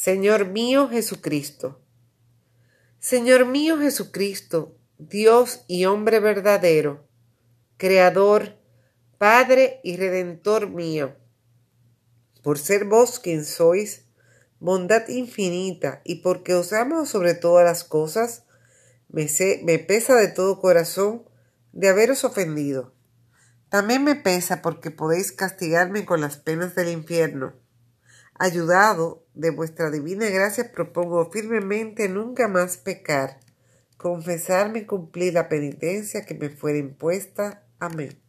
Señor mío Jesucristo. Señor mío Jesucristo, Dios y hombre verdadero, Creador, Padre y Redentor mío, por ser vos quien sois, bondad infinita, y porque os amo sobre todas las cosas, me, pesa de todo corazón de haberos ofendido. También me pesa porque podéis castigarme con las penas del infierno. Ayudado de vuestra divina gracia, propongo firmemente nunca más pecar, confesarme y cumplir la penitencia que me fuera impuesta. Amén.